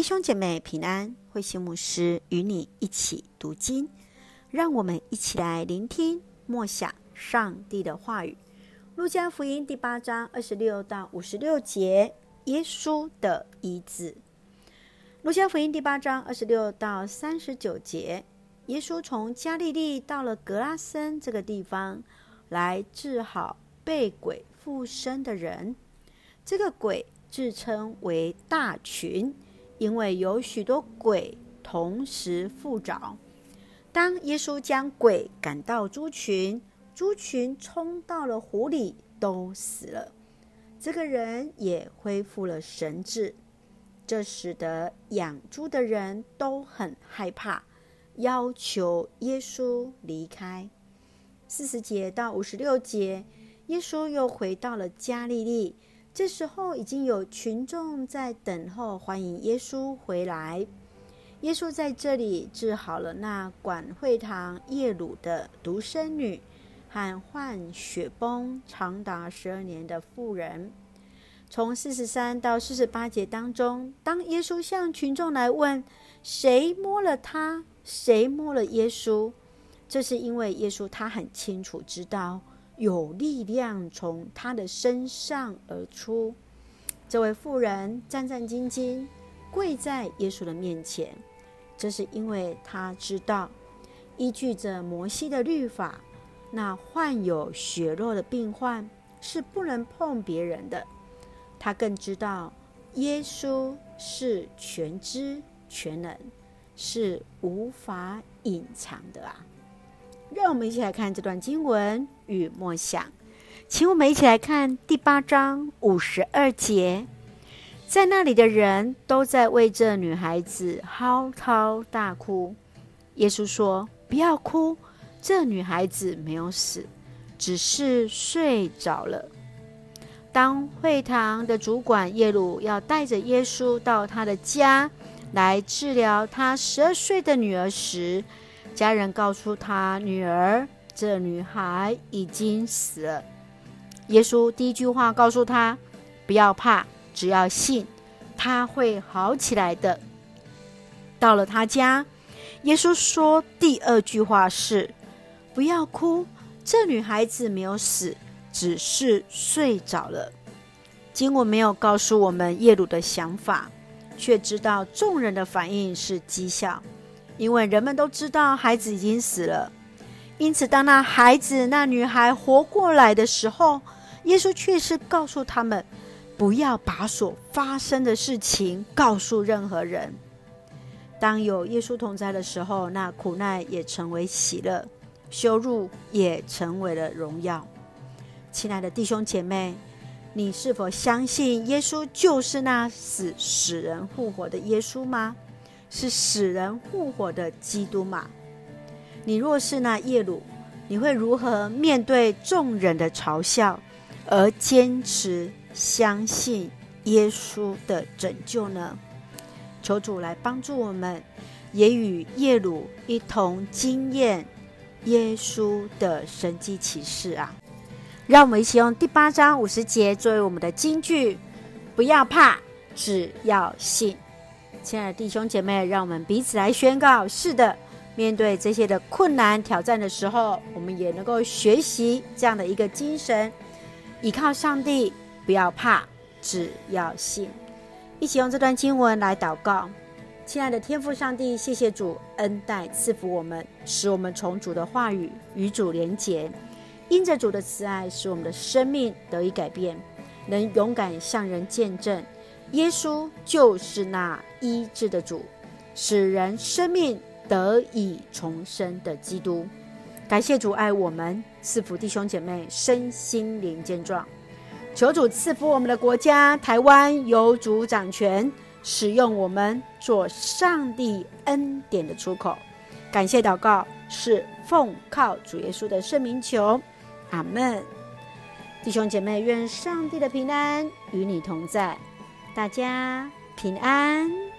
弟兄姐妹平安，慧心牧师与你一起读经，让我们一起来聆听默想上帝的话语。路加福音第八章二十六到五十六节，耶稣的医治。路加福音第八章二十六到三十九节，耶稣从加利利到了格拉森这个地方，来治好被鬼附身的人。这个鬼自称为大群。因为有许多鬼同时附着，当耶稣将鬼赶到猪群，猪群冲到了湖里，都死了。这个人也恢复了神智，这使得养猪的人都很害怕，要求耶稣离开。四十节到五十六节，耶稣又回到了加利利。这时候已经有群众在等候，欢迎耶稣回来。耶稣在这里治好了那管会堂业掳的独生女和患血崩长达十二年的妇人。从四十三到四十八节当中，当耶稣向群众来问谁摸了他，谁摸了耶稣，这是因为耶稣他很清楚知道。有力量从他的身上而出。这位妇人战战兢兢跪在耶稣的面前，这是因为他知道，依据着摩西的律法，那患有血肉的病患是不能碰别人的。他更知道，耶稣是全知全能，是无法隐藏的啊。让我们一起来看这段经文与默想，请我们一起来看第八章五十二节，在那里的人都在为这女孩子嚎啕大哭。耶稣说：“不要哭，这女孩子没有死，只是睡着了。”当会堂的主管耶鲁要带着耶稣到他的家来治疗他十二岁的女儿时，家人告诉他女儿，这女孩已经死了。耶稣第一句话告诉他：“不要怕，只要信，她会好起来的。”到了他家，耶稣说第二句话是：“不要哭，这女孩子没有死，只是睡着了。”经文没有告诉我们耶鲁的想法，却知道众人的反应是讥笑。因为人们都知道孩子已经死了，因此当那孩子、那女孩活过来的时候，耶稣却是告诉他们，不要把所发生的事情告诉任何人。当有耶稣同在的时候，那苦难也成为喜乐，羞辱也成为了荣耀。亲爱的弟兄姐妹，你是否相信耶稣就是那死使人复活的耶稣吗？是使人复活的基督吗？你若是那耶鲁，你会如何面对众人的嘲笑，而坚持相信耶稣的拯救呢？求主来帮助我们，也与耶鲁一同经验耶稣的神迹奇事啊！让我们一起用第八章五十节作为我们的金句：不要怕，只要信。亲爱的弟兄姐妹，让我们彼此来宣告：是的，面对这些的困难挑战的时候，我们也能够学习这样的一个精神，依靠上帝，不要怕，只要信。一起用这段经文来祷告：亲爱的天父上帝，谢谢主恩待赐福我们，使我们从主的话语与主连结，因着主的慈爱，使我们的生命得以改变，能勇敢向人见证。耶稣就是那医治的主，使人生命得以重生的基督。感谢主爱我们，赐福弟兄姐妹身心灵健壮。求主赐福我们的国家台湾，有主掌权，使用我们做上帝恩典的出口。感谢祷告是奉靠主耶稣的圣名求，阿门。弟兄姐妹，愿上帝的平安与你同在。大家平安。